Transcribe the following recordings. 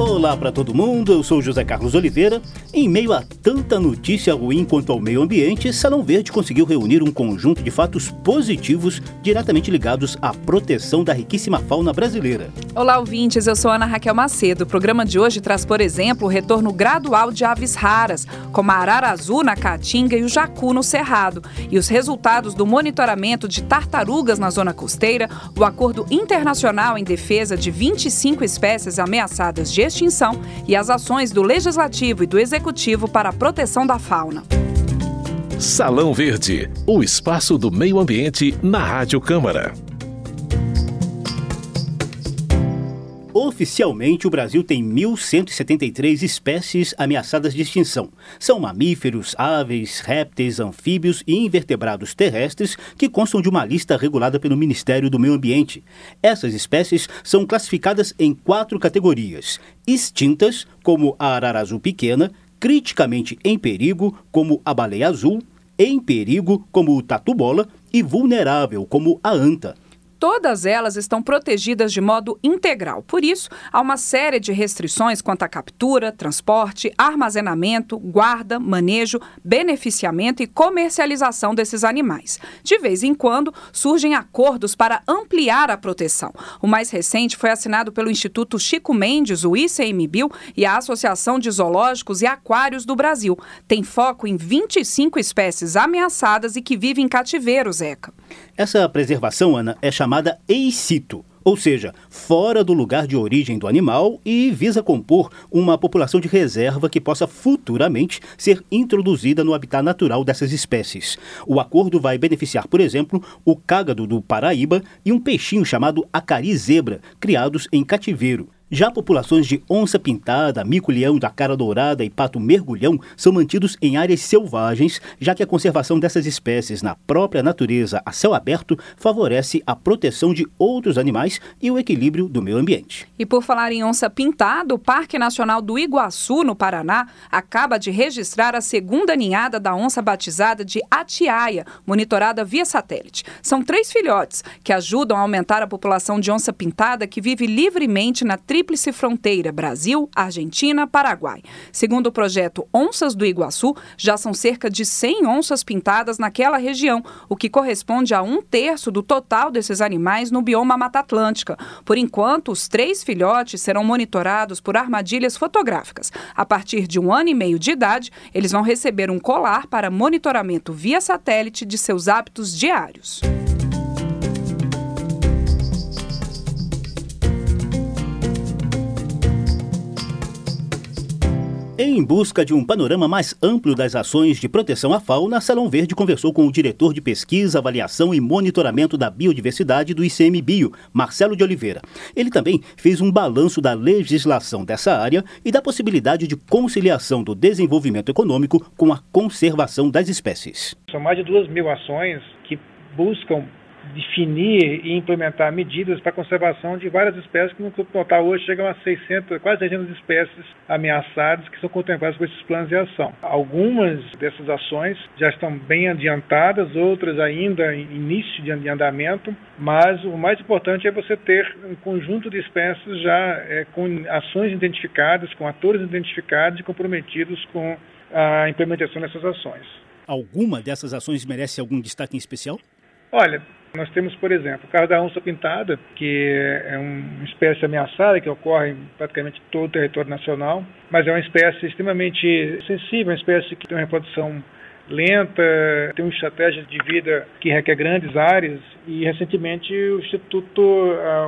Olá para todo mundo, eu sou José Carlos Oliveira. Em meio a tanta notícia ruim quanto ao meio ambiente, Salão Verde conseguiu reunir um conjunto de fatos positivos diretamente ligados à proteção da riquíssima fauna brasileira. Olá, ouvintes, eu sou Ana Raquel Macedo. O programa de hoje traz, por exemplo, o retorno gradual de aves raras, como a arara azul na Caatinga e o jacu no Cerrado, e os resultados do monitoramento de tartarugas na zona costeira, o acordo internacional em defesa de 25 espécies ameaçadas de extinção e as ações do Legislativo e do Executivo para a proteção da fauna. Salão Verde, o espaço do meio ambiente na Rádio Câmara. Oficialmente, o Brasil tem 1.173 espécies ameaçadas de extinção. São mamíferos, aves, répteis, anfíbios e invertebrados terrestres que constam de uma lista regulada pelo Ministério do Meio Ambiente. Essas espécies são classificadas em quatro categorias: extintas, como a arara azul pequena, criticamente em perigo, como a baleia azul, em perigo, como o tatu-bola, e vulnerável, como a anta. Todas elas estão protegidas de modo integral. Por isso, há uma série de restrições quanto à captura, transporte, armazenamento, guarda, manejo, beneficiamento e comercialização desses animais. De vez em quando, surgem acordos para ampliar a proteção. O mais recente foi assinado pelo Instituto Chico Mendes, o ICMBio, e a Associação de Zoológicos e Aquários do Brasil. Tem foco em 25 espécies ameaçadas e que vivem em cativeiro, Zeca. Essa preservação, Ana, é chamada eicito, ou seja, fora do lugar de origem do animal e visa compor uma população de reserva que possa futuramente ser introduzida no habitat natural dessas espécies. O acordo vai beneficiar, por exemplo, o cágado do Paraíba e um peixinho chamado acari zebra, criados em cativeiro. Já populações de onça-pintada, mico-leão da cara dourada e pato mergulhão são mantidos em áreas selvagens, já que a conservação dessas espécies na própria natureza a céu aberto favorece a proteção de outros animais e o equilíbrio do meio ambiente. E por falar em onça-pintada, o Parque Nacional do Iguaçu, no Paraná, acaba de registrar a segunda ninhada da onça batizada de Atiaia, monitorada via satélite. São três filhotes que ajudam a aumentar a população de onça-pintada que vive livremente na trilha tríplice fronteira Brasil, Argentina, Paraguai. Segundo o projeto Onças do Iguaçu, já são cerca de 100 onças pintadas naquela região, o que corresponde a um terço do total desses animais no bioma Mata Atlântica. Por enquanto, os três filhotes serão monitorados por armadilhas fotográficas. A partir de um ano e meio de idade, eles vão receber um colar para monitoramento via satélite de seus hábitos diários. Em busca de um panorama mais amplo das ações de proteção à fauna, Salão Verde conversou com o diretor de pesquisa, avaliação e monitoramento da biodiversidade do ICMBio, Marcelo de Oliveira. Ele também fez um balanço da legislação dessa área e da possibilidade de conciliação do desenvolvimento econômico com a conservação das espécies. São mais de duas mil ações que buscam definir e implementar medidas para a conservação de várias espécies que no total hoje chegam a 600, quase 600 espécies ameaçadas que são contempladas com esses planos de ação. Algumas dessas ações já estão bem adiantadas, outras ainda em início de andamento, mas o mais importante é você ter um conjunto de espécies já é, com ações identificadas, com atores identificados e comprometidos com a implementação dessas ações. Alguma dessas ações merece algum destaque em especial? Olha, nós temos, por exemplo, o caso da onça pintada, que é uma espécie ameaçada que ocorre em praticamente todo o território nacional, mas é uma espécie extremamente sensível, uma espécie que tem uma reprodução lenta, tem uma estratégia de vida que requer grandes áreas e recentemente o Instituto,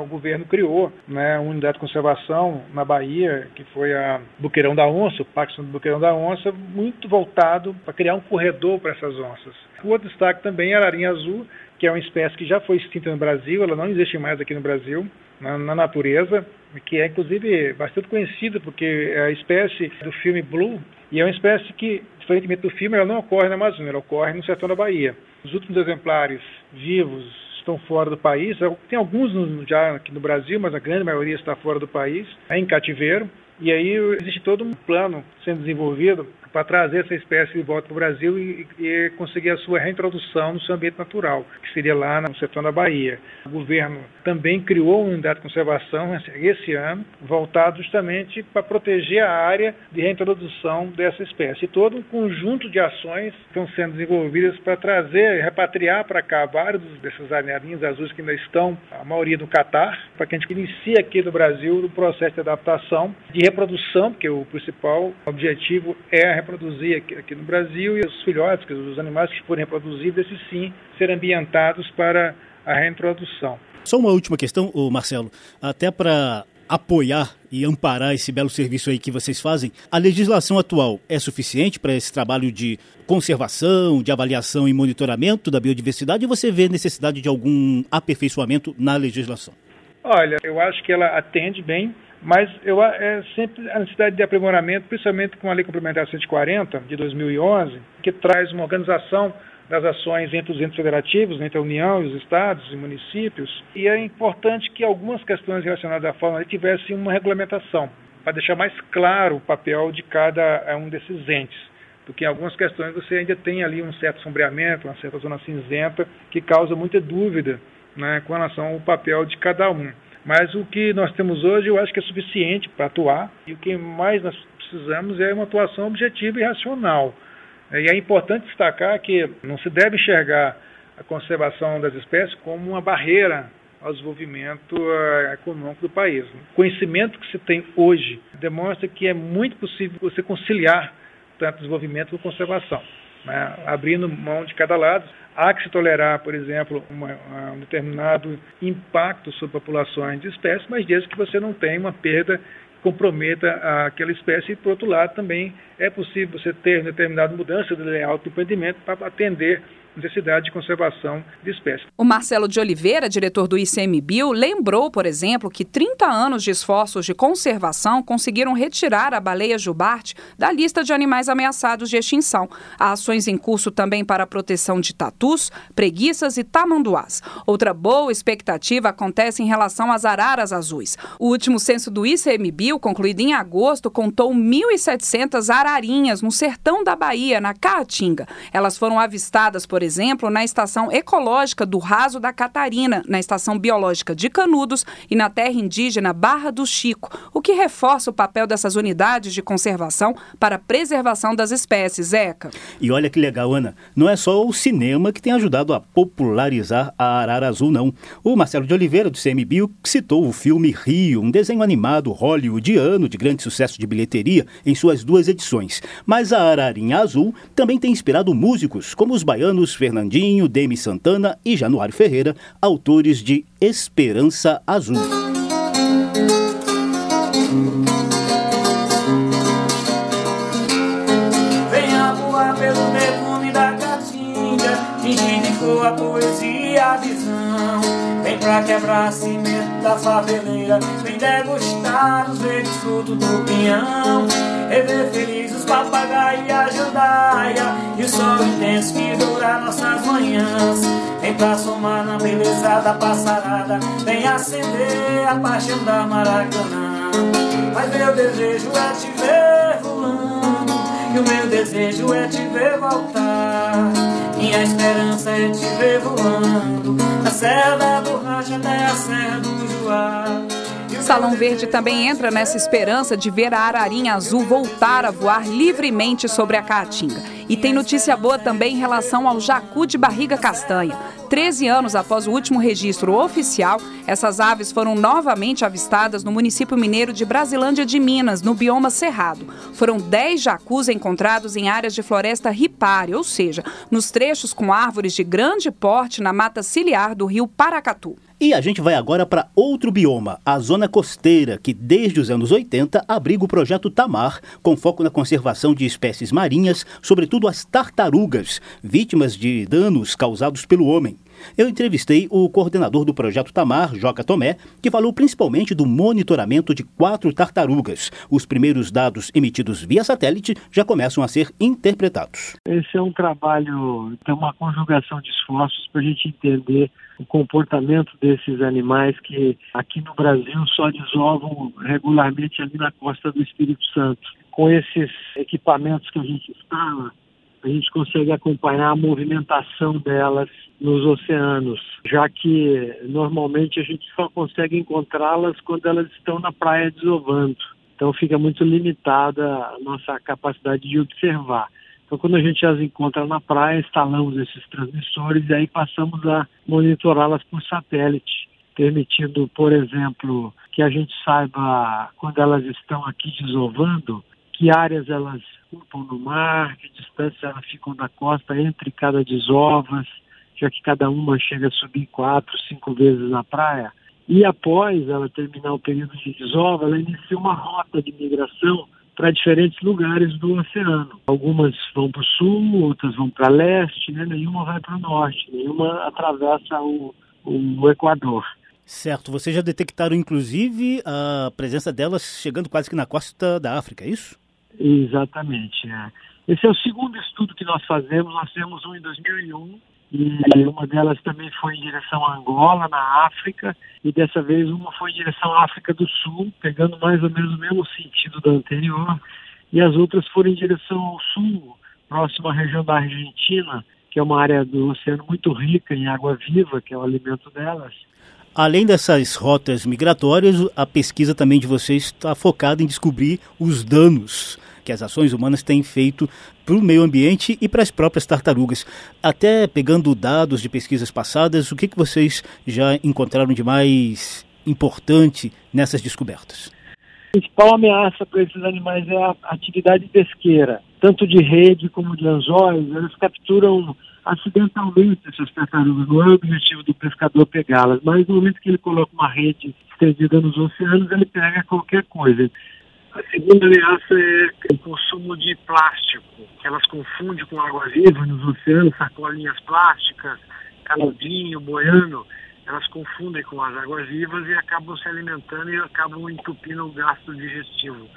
o governo criou né, uma unidade de conservação na Bahia, que foi a Buqueirão da Onça, o Parque do Buqueirão da Onça, muito voltado para criar um corredor para essas onças. O outro destaque também é a ararinha azul, que é uma espécie que já foi extinta no Brasil, ela não existe mais aqui no Brasil, na, na natureza, que é inclusive bastante conhecida porque é a espécie do filme Blue, e é uma espécie que, diferentemente do filme, ela não ocorre na Amazônia, ela ocorre no sertão da Bahia. Os últimos exemplares vivos estão fora do país, tem alguns já aqui no Brasil, mas a grande maioria está fora do país, é em cativeiro, E aí existe todo um plano sendo desenvolvido para trazer essa espécie de volta para o Brasil e, e, conseguir a sua reintrodução no seu ambiente natural, que seria lá no setor da Bahia. O governo também criou uma unidade de conservação esse ano, voltado justamente para proteger a área de reintrodução dessa espécie. E todo um conjunto de ações estão sendo desenvolvidas para trazer, repatriar para cá vários desses aranharinhos azuis que ainda estão, a maioria no Catar, para que a gente inicie aqui no Brasil o processo de adaptação, de reprodução, porque o principal objetivo é a reproduzir aqui, aqui, no Brasil e os filhotes, os animais que forem reproduzidos, esses sim serem ambientados para a reintrodução. Só uma última questão, Marcelo, até para apoiar e amparar esse belo serviço aí que vocês fazem, a legislação atual é suficiente para esse trabalho de conservação, de avaliação e monitoramento da biodiversidade ou você vê necessidade de algum aperfeiçoamento na legislação? Olha, eu acho que ela atende bem mas eu, é sempre a necessidade de aprimoramento, principalmente com a Lei Complementar 140 de 2011, que traz uma organização das ações entre os entes federativos, entre a União e os estados e municípios, e é importante que algumas questões relacionadas à forma tivessem uma regulamentação, para deixar mais claro o papel de cada é, um desses entes. Porque em algumas questões você ainda tem ali um certo sombreamento, uma certa zona cinzenta, que causa muita dúvida né, com relação ao papel de cada um. Mas o que nós temos hoje eu acho que é suficiente para atuar e o que mais nós precisamos é uma atuação objetiva e racional. E é importante destacar que não se deve enxergar a conservação das espécies como uma barreira ao desenvolvimento uh, econômico do país. O conhecimento que se tem hoje demonstra que é muito possível você conciliar tanto desenvolvimento com conservação, né? abrindo mão de cada lado. Há que se tolerar, por exemplo, uma, um determinado impacto sobre populações de espécies, mas desde que você não tenha uma perda que comprometa aquela espécie. E, por outro lado, também é possível você ter determinada mudança de layout do empreendimento para atender necessidade de conservação de espécies. O Marcelo de Oliveira, diretor do ICMBio, lembrou, por exemplo, que 30 anos de esforços de conservação conseguiram retirar a baleia jubarte da lista de animais ameaçados de extinção. Há ações em curso também para a proteção de tatus, preguiças e tamanduás. Outra boa expectativa acontece em relação às araras azuis. O último censo do ICMBio, concluído em agosto, contou 1.700 ararinhas no sertão da Bahia, na Caatinga. Elas foram avistadas por por exemplo, na estação ecológica do Raso da Catarina, na estação biológica de Canudos e na terra indígena Barra do Chico, o que reforça o papel dessas unidades de conservação para a preservação das espécies, Eca. E olha que legal, Ana, não é só o cinema que tem ajudado a popularizar a arara azul, não. O Marcelo de Oliveira, do CMBio, citou o filme Rio, um desenho animado hollywoodiano de grande sucesso de bilheteria em suas duas edições. Mas a ararinha azul também tem inspirado músicos como os baianos Fernandinho, Demi Santana e Januário Ferreira, autores de Esperança Azul. Quebrar cimento da faveleira, vem degustar os verdes frutos do pinhão. Rever feliz os papagaios e a jandaia, e o sol intenso que dura nossas manhãs. Vem pra somar na beleza da passarada, vem acender a paixão da Maracanã. Mas meu desejo é te ver voando, e o meu desejo é te ver voltar. Minha esperança é te ver voando, da Serra da Borracha até a Serra do Juá. Salão Verde também entra nessa esperança de ver a ararinha azul voltar a voar livremente sobre a caatinga. E tem notícia boa também em relação ao jacu de barriga castanha. 13 anos após o último registro oficial, essas aves foram novamente avistadas no município mineiro de Brasilândia de Minas, no bioma Cerrado. Foram 10 jacus encontrados em áreas de floresta ripária, ou seja, nos trechos com árvores de grande porte na mata ciliar do rio Paracatu. E a gente vai agora para outro bioma, a zona costeira, que desde os anos 80 abriga o projeto Tamar, com foco na conservação de espécies marinhas, sobretudo as tartarugas, vítimas de danos causados pelo homem. Eu entrevistei o coordenador do projeto Tamar, Joca Tomé, que falou principalmente do monitoramento de quatro tartarugas. Os primeiros dados emitidos via satélite já começam a ser interpretados. Esse é um trabalho, tem uma conjugação de esforços para a gente entender o comportamento desses animais que aqui no Brasil só desovam regularmente ali na costa do Espírito Santo. Com esses equipamentos que a gente instala, a gente consegue acompanhar a movimentação delas nos oceanos, já que normalmente a gente só consegue encontrá-las quando elas estão na praia desovando. Então fica muito limitada a nossa capacidade de observar. Então, quando a gente as encontra na praia, instalamos esses transmissores e aí passamos a monitorá-las por satélite, permitindo, por exemplo, que a gente saiba quando elas estão aqui desovando, que áreas elas ocupam no mar, que distância elas ficam da costa entre cada desovas, já que cada uma chega a subir quatro, cinco vezes na praia. E após ela terminar o período de desova, ela inicia uma rota de migração para diferentes lugares do oceano. Algumas vão para o sul, outras vão para leste, né? nenhuma vai para o norte, nenhuma atravessa o, o Equador. Certo, vocês já detectaram inclusive a presença delas chegando quase que na costa da África, é isso? Exatamente. É. Esse é o segundo estudo que nós fazemos, nós fizemos um em 2001 e uma delas também foi em direção a Angola, na África, e dessa vez uma foi em direção à África do Sul, pegando mais ou menos o mesmo sentido da anterior, e as outras foram em direção ao sul, próximo à região da Argentina, que é uma área do oceano muito rica em água viva, que é o alimento delas. Além dessas rotas migratórias, a pesquisa também de vocês está focada em descobrir os danos que as ações humanas têm feito para o meio ambiente e para as próprias tartarugas. Até pegando dados de pesquisas passadas, o que, que vocês já encontraram de mais importante nessas descobertas? A principal ameaça para esses animais é a atividade pesqueira, tanto de rede como de anzóis, eles capturam acidentalmente essas tartarugas. Não é o objetivo do pescador pegá-las, mas no momento que ele coloca uma rede estendida nos oceanos, ele pega qualquer coisa. A segunda ameaça é o consumo de plástico, que elas confundem com água viva nos oceanos, sacolinhas plásticas, canudinho, boiano, elas confundem com as águas vivas e acabam se alimentando e acabam entupindo o gasto digestivo.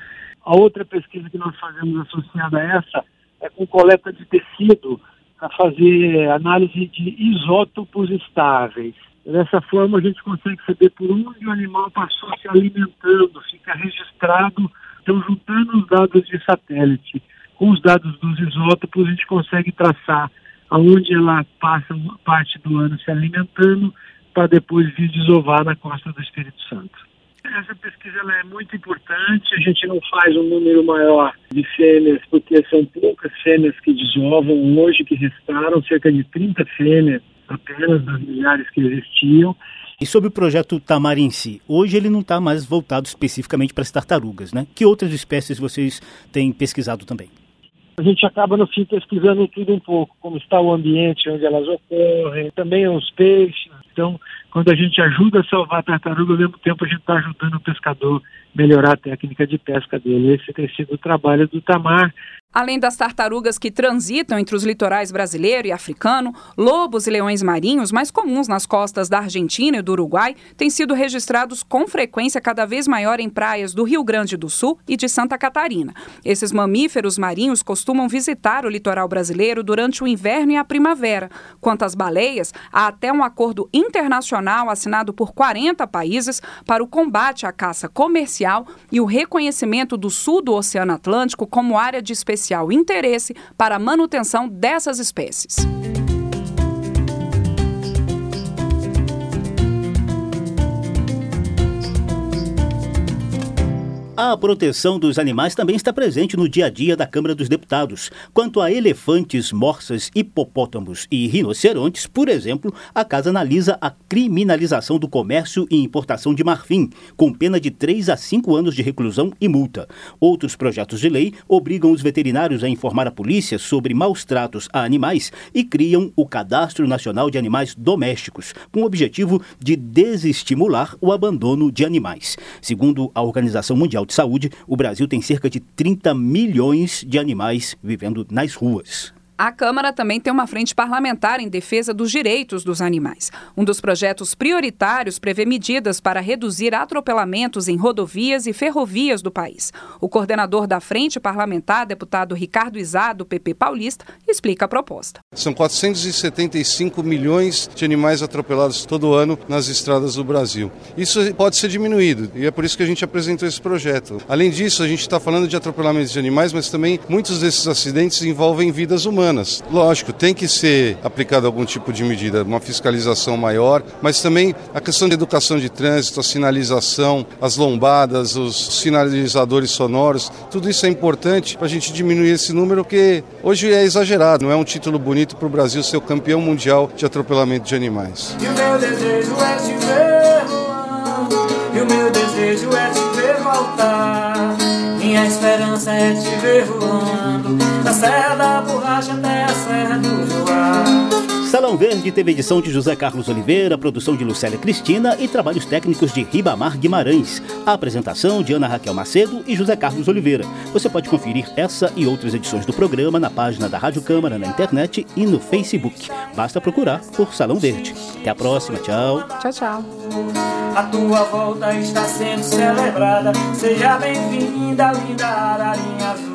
A outra pesquisa que nós fazemos associada a essa é com coleta de tecido para fazer análise de isótopos estáveis. Dessa forma, a gente consegue saber por onde o animal passou se alimentando, fica registrado então, juntando os dados de satélite com os dados dos isótopos, a gente consegue traçar aonde ela passa parte do ano se alimentando para depois vir desovar na costa do Espírito Santo. Essa pesquisa é muito importante, a gente não faz um número maior de fêmeas, porque são poucas fêmeas que desovam hoje, que restaram, cerca de 30 fêmeas apenas das milhares que existiam, e sobre o projeto Tamar em si, hoje ele não está mais voltado especificamente para as tartarugas, né? Que outras espécies vocês têm pesquisado também? A gente acaba no fim pesquisando tudo um pouco, como está o ambiente onde elas ocorrem, também os peixes. Então, quando a gente ajuda a salvar a tartaruga, ao mesmo tempo a gente está ajudando o pescador melhorar a técnica de pesca dele. Esse tem sido o trabalho do Tamar. Além das tartarugas que transitam entre os litorais brasileiro e africano, lobos e leões marinhos, mais comuns nas costas da Argentina e do Uruguai, têm sido registrados com frequência cada vez maior em praias do Rio Grande do Sul e de Santa Catarina. Esses mamíferos marinhos costumam visitar o litoral brasileiro durante o inverno e a primavera. Quanto às baleias, há até um acordo internacional assinado por 40 países para o combate à caça comercial e o reconhecimento do sul do Oceano Atlântico como área de especial interesse para a manutenção dessas espécies. A proteção dos animais também está presente no dia a dia da Câmara dos Deputados. Quanto a elefantes, morsas, hipopótamos e rinocerontes, por exemplo, a casa analisa a criminalização do comércio e importação de marfim, com pena de 3 a 5 anos de reclusão e multa. Outros projetos de lei obrigam os veterinários a informar a polícia sobre maus tratos a animais e criam o Cadastro Nacional de Animais Domésticos, com o objetivo de desestimular o abandono de animais. Segundo a Organização Mundial de Saúde, o Brasil tem cerca de 30 milhões de animais vivendo nas ruas. A Câmara também tem uma frente parlamentar em defesa dos direitos dos animais. Um dos projetos prioritários prevê medidas para reduzir atropelamentos em rodovias e ferrovias do país. O coordenador da frente parlamentar, deputado Ricardo Izá, do PP Paulista, explica a proposta. São 475 milhões de animais atropelados todo ano nas estradas do Brasil. Isso pode ser diminuído e é por isso que a gente apresentou esse projeto. Além disso, a gente está falando de atropelamentos de animais, mas também muitos desses acidentes envolvem vidas humanas humanas. Lógico, tem que ser aplicado algum tipo de medida, uma fiscalização maior, mas também a questão de educação de trânsito, a sinalização, as lombadas, os sinalizadores sonoros, tudo isso é importante para a gente diminuir esse número, porque hoje é exagerado, não é um título bonito para o Brasil ser o campeão mundial de atropelamento de animais. E o meu desejo é te ver voando, e o meu desejo é te ver voltar. Minha esperança é te ver voando, da Serra da Borracha até a Serra do Joá. Salão Verde teve edição de José Carlos Oliveira, produção de Lucélia Cristina e trabalhos técnicos de Ribamar Guimarães. A apresentação de Ana Raquel Macedo e José Carlos Oliveira. Você pode conferir essa e outras edições do programa na página da Rádio Câmara na internet e no Facebook. Basta procurar por Salão Verde. Até a próxima, tchau. Tchau, tchau. A tua volta está sendo celebrada. Seja bem-vinda, linda ararinha azul.